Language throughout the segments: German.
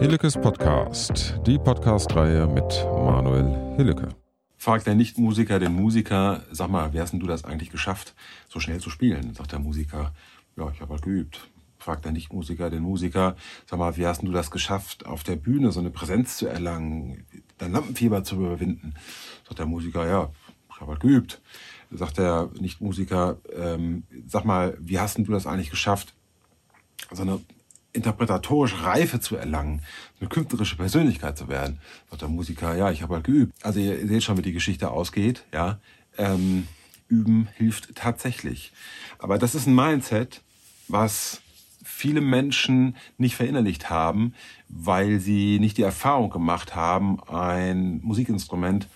Hillekes Podcast, die Podcast-Reihe mit Manuel Hilleke. Fragt der Nichtmusiker den Musiker, sag mal, wie hast denn du das eigentlich geschafft, so schnell zu spielen? Sagt der Musiker, ja, ich habe halt geübt. Fragt der Nichtmusiker den Musiker, sag mal, wie hast denn du das geschafft, auf der Bühne so eine Präsenz zu erlangen, dein Lampenfieber zu überwinden? Sagt der Musiker, ja, ich habe halt geübt. Sagt der Nichtmusiker, ähm, sag mal, wie hast denn du das eigentlich geschafft, so eine interpretatorische Reife zu erlangen, eine künstlerische Persönlichkeit zu werden. Sagt der Musiker, ja, ich habe halt geübt. Also ihr seht schon, wie die Geschichte ausgeht. Ja, ähm, Üben hilft tatsächlich. Aber das ist ein Mindset, was viele Menschen nicht verinnerlicht haben, weil sie nicht die Erfahrung gemacht haben, ein Musikinstrument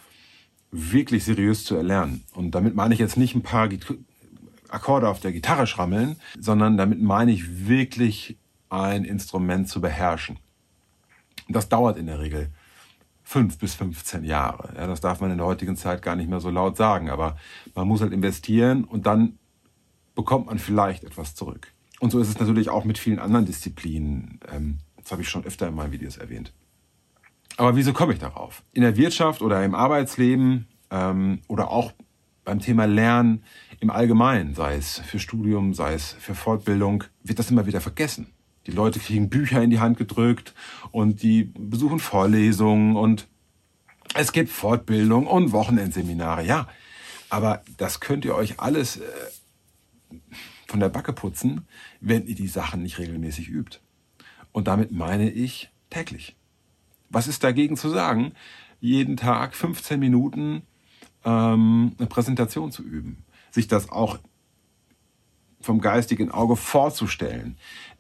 wirklich seriös zu erlernen. Und damit meine ich jetzt nicht ein paar Akkorde auf der Gitarre schrammeln, sondern damit meine ich wirklich ein Instrument zu beherrschen. Das dauert in der Regel fünf bis 15 Jahre. Ja, das darf man in der heutigen Zeit gar nicht mehr so laut sagen, aber man muss halt investieren und dann bekommt man vielleicht etwas zurück. Und so ist es natürlich auch mit vielen anderen Disziplinen. Ähm, das habe ich schon öfter in meinen Videos erwähnt. Aber wieso komme ich darauf? In der Wirtschaft oder im Arbeitsleben ähm, oder auch beim Thema Lernen im Allgemeinen, sei es für Studium, sei es für Fortbildung, wird das immer wieder vergessen. Die Leute kriegen Bücher in die Hand gedrückt und die besuchen Vorlesungen und es gibt Fortbildung und Wochenendseminare, ja. Aber das könnt ihr euch alles äh, von der Backe putzen, wenn ihr die Sachen nicht regelmäßig übt. Und damit meine ich täglich. Was ist dagegen zu sagen, jeden Tag 15 Minuten ähm, eine Präsentation zu üben? Sich das auch vom geistigen Auge vorzustellen,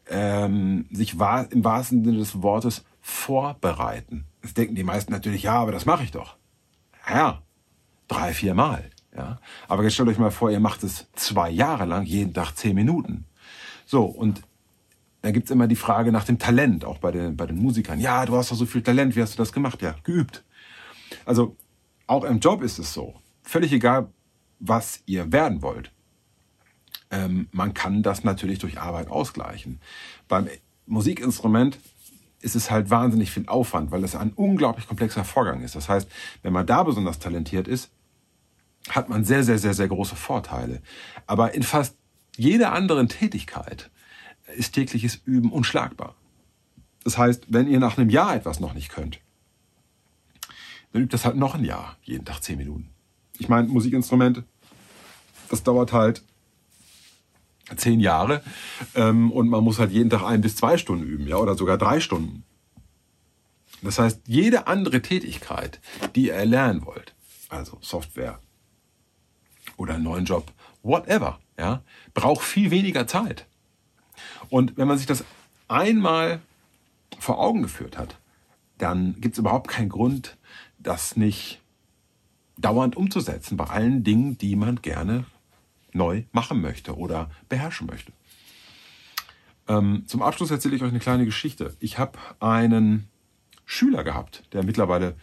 ähm, sich wahr, im wahrsten Sinne des Wortes vorbereiten. Das denken die meisten natürlich, ja, aber das mache ich doch. Ja, drei, vier Mal. Ja. Aber jetzt stellt euch mal vor, ihr macht es zwei Jahre lang, jeden Tag zehn Minuten. So, und da gibt's immer die Frage nach dem Talent, auch bei den, bei den Musikern. Ja, du hast doch so viel Talent, wie hast du das gemacht? Ja, geübt. Also auch im Job ist es so. Völlig egal, was ihr werden wollt ähm, man kann das natürlich durch Arbeit ausgleichen. Beim Musikinstrument ist es halt wahnsinnig viel Aufwand, weil es ein unglaublich komplexer Vorgang ist. Das heißt, wenn man da besonders talentiert ist, hat man sehr, sehr, sehr, sehr große Vorteile. Aber in fast jeder anderen Tätigkeit ist tägliches Üben unschlagbar. Das heißt, wenn ihr nach einem Jahr etwas noch nicht könnt, dann übt das halt noch ein Jahr, jeden Tag zehn Minuten. Ich meine, Musikinstrumente, das dauert halt zehn Jahre ähm, und man muss halt jeden Tag ein bis zwei Stunden üben, ja, oder sogar drei Stunden. Das heißt, jede andere Tätigkeit, die ihr erlernen wollt, also Software oder einen neuen Job, whatever, ja, braucht viel weniger Zeit. Und wenn man sich das einmal vor Augen geführt hat, dann gibt es überhaupt keinen Grund, das nicht dauernd umzusetzen bei allen Dingen, die man gerne neu machen möchte oder beherrschen möchte. Ähm, zum Abschluss erzähle ich euch eine kleine Geschichte. Ich habe einen Schüler gehabt, der mittlerweile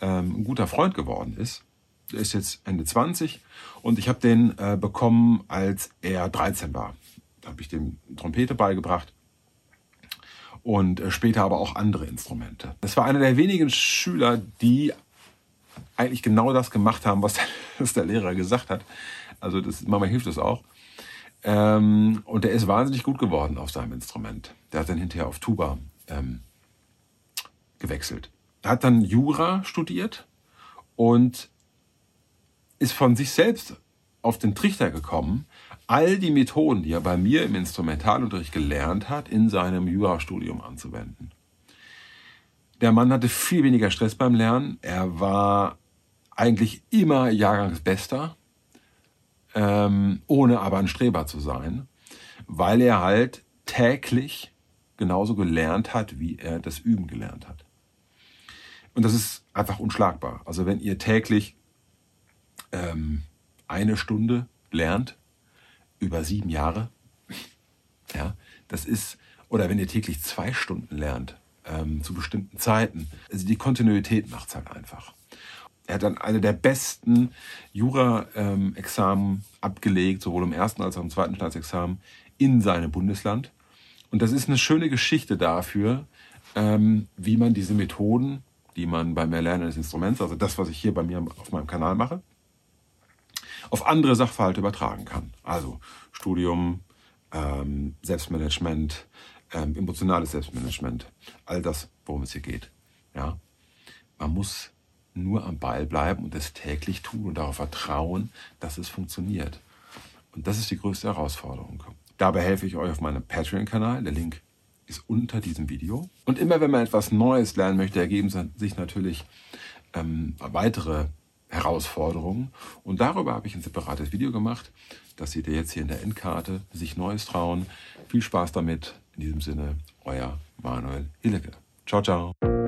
ähm, ein guter Freund geworden ist. Der ist jetzt Ende 20 und ich habe den äh, bekommen, als er 13 war. Da habe ich dem Trompete beigebracht und äh, später aber auch andere Instrumente. Das war einer der wenigen Schüler, die eigentlich genau das gemacht haben, was der, was der Lehrer gesagt hat. Also das, manchmal hilft das auch. Ähm, und der ist wahnsinnig gut geworden auf seinem Instrument. Der hat dann hinterher auf Tuba ähm, gewechselt. Er hat dann Jura studiert und ist von sich selbst auf den Trichter gekommen, all die Methoden, die er bei mir im Instrumentalunterricht gelernt hat, in seinem Jurastudium anzuwenden. Der Mann hatte viel weniger Stress beim Lernen. Er war eigentlich immer Jahrgangsbester ähm, ohne aber ein Streber zu sein, weil er halt täglich genauso gelernt hat, wie er das Üben gelernt hat. Und das ist einfach unschlagbar. Also wenn ihr täglich ähm, eine Stunde lernt über sieben Jahre, ja, das ist, oder wenn ihr täglich zwei Stunden lernt ähm, zu bestimmten Zeiten, also die Kontinuität macht's halt einfach. Er hat dann eine der besten Jura-Examen abgelegt, sowohl im ersten als auch im zweiten Staatsexamen in seinem Bundesland. Und das ist eine schöne Geschichte dafür, ähm, wie man diese Methoden, die man beim Erlernen des Instruments, also das, was ich hier bei mir auf meinem Kanal mache, auf andere Sachverhalte übertragen kann. Also Studium, ähm, Selbstmanagement, ähm, emotionales Selbstmanagement, all das, worum es hier geht. Ja? Man muss nur am Ball bleiben und es täglich tun und darauf vertrauen, dass es funktioniert. Und das ist die größte Herausforderung. Dabei helfe ich euch auf meinem Patreon-Kanal. Der Link ist unter diesem Video. Und immer wenn man etwas Neues lernen möchte, ergeben sich natürlich ähm, weitere Herausforderungen. Und darüber habe ich ein separates Video gemacht. Das seht ihr jetzt hier in der Endkarte. Sich Neues trauen. Viel Spaß damit. In diesem Sinne, euer Manuel Hillecke. Ciao, ciao.